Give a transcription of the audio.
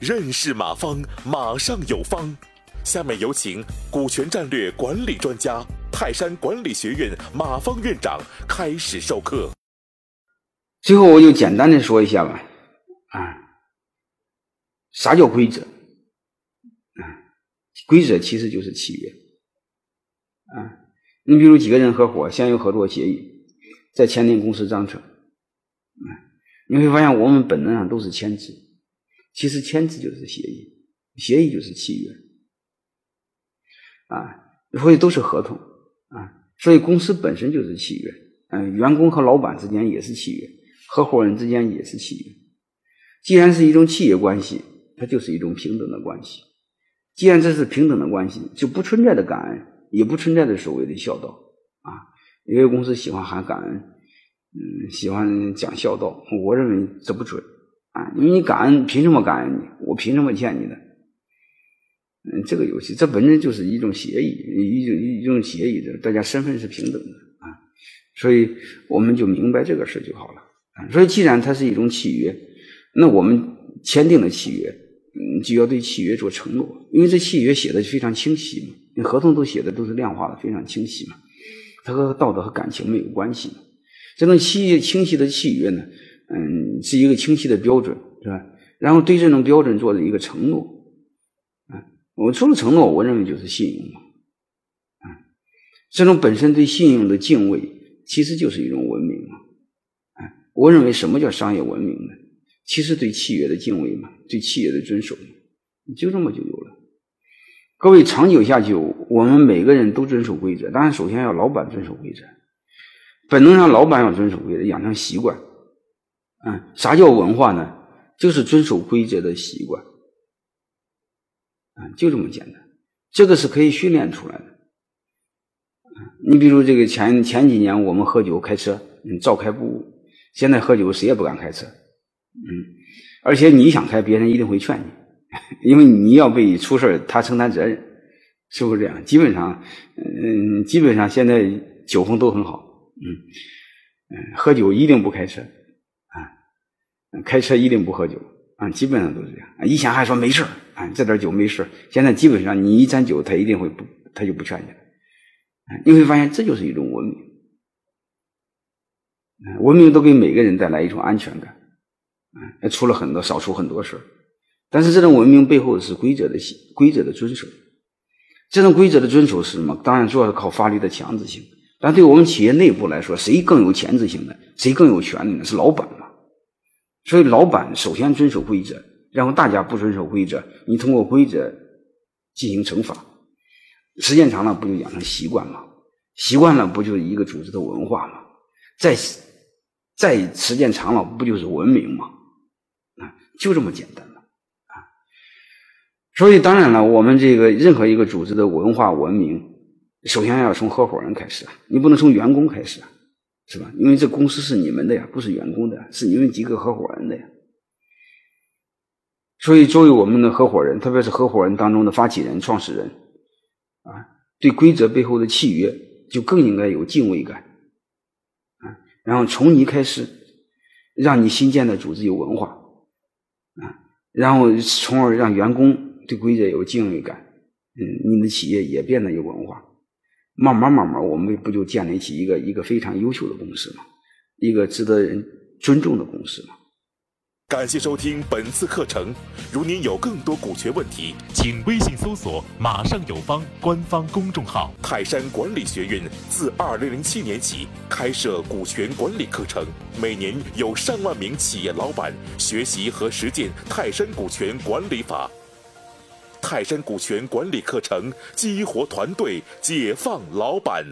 认识马方，马上有方。下面有请股权战略管理专家、泰山管理学院马方院长开始授课。最后，我就简单的说一下吧。啊，啥叫规则？啊，规则其实就是契约。啊，你比如几个人合伙，先有合作协议，再签订公司章程。啊，你会发现我们本能上都是签字，其实签字就是协议，协议就是契约。啊，所以都是合同啊，所以公司本身就是契约。嗯，员工和老板之间也是契约，合伙人之间也是契约。既然是一种契约关系，它就是一种平等的关系。既然这是平等的关系，就不存在的感恩，也不存在的所谓的孝道啊。有些公司喜欢喊感恩，嗯，喜欢讲孝道，我认为这不准啊，因为你感恩，凭什么感恩你？我凭什么欠你的？嗯，这个游戏这本身就是一种协议，一种一种协议的，大家身份是平等的啊，所以我们就明白这个事就好了啊。所以既然它是一种契约，那我们签订了契约，嗯，就要对契约做承诺，因为这契约写的非常清晰嘛，你合同都写的都是量化的，非常清晰嘛，它和道德和感情没有关系嘛。这种契约清晰的契约呢，嗯，是一个清晰的标准，是吧？然后对这种标准做的一个承诺。啊我们除了承诺，我认为就是信用嘛，啊，这种本身对信用的敬畏，其实就是一种文明嘛，啊，我认为什么叫商业文明呢？其实对契约的敬畏嘛，对契约的遵守，就这么就有了。各位长久下去，我们每个人都遵守规则，当然首先要老板遵守规则，本能上老板要遵守规则，养成习惯，嗯，啥叫文化呢？就是遵守规则的习惯。啊，就这么简单，这个是可以训练出来的。你比如这个前前几年我们喝酒开车，嗯，照开不误。现在喝酒谁也不敢开车，嗯，而且你想开，别人一定会劝你，因为你要被出事他承担责任，是不是这样？基本上，嗯，基本上现在酒风都很好，嗯嗯，喝酒一定不开车，啊，开车一定不喝酒。啊，基本上都是这样。以前还说没事啊，这点酒没事现在基本上你一沾酒，他一定会不，他就不劝你了。你会发现这就是一种文明。文明都给每个人带来一种安全感。啊，出了很多，少出很多事但是这种文明背后是规则的规则的遵守。这种规则的遵守是什么？当然主要是靠法律的强制性。但对我们企业内部来说，谁更有前置性的？谁更有权利呢？是老板嘛？所以，老板首先遵守规则，然后大家不遵守规则，你通过规则进行惩罚，时间长了不就养成习惯吗？习惯了不就是一个组织的文化吗？再再时间长了不就是文明吗？啊，就这么简单了啊！所以，当然了，我们这个任何一个组织的文化文明，首先要从合伙人开始啊，你不能从员工开始啊。是吧？因为这公司是你们的呀，不是员工的，是你们几个合伙人的呀。所以，作为我们的合伙人，特别是合伙人当中的发起人、创始人，啊，对规则背后的契约就更应该有敬畏感，啊，然后从你开始，让你新建的组织有文化，啊，然后从而让员工对规则有敬畏感，嗯，你的企业也变得有文化。慢慢慢慢，我们不就建立起一个一个非常优秀的公司吗？一个值得人尊重的公司吗？感谢收听本次课程。如您有更多股权问题，请微信搜索“马上有方”官方公众号。泰山管理学院自二零零七年起开设股权管理课程，每年有上万名企业老板学习和实践泰山股权管理法。泰山股权管理课程，激活团队，解放老板。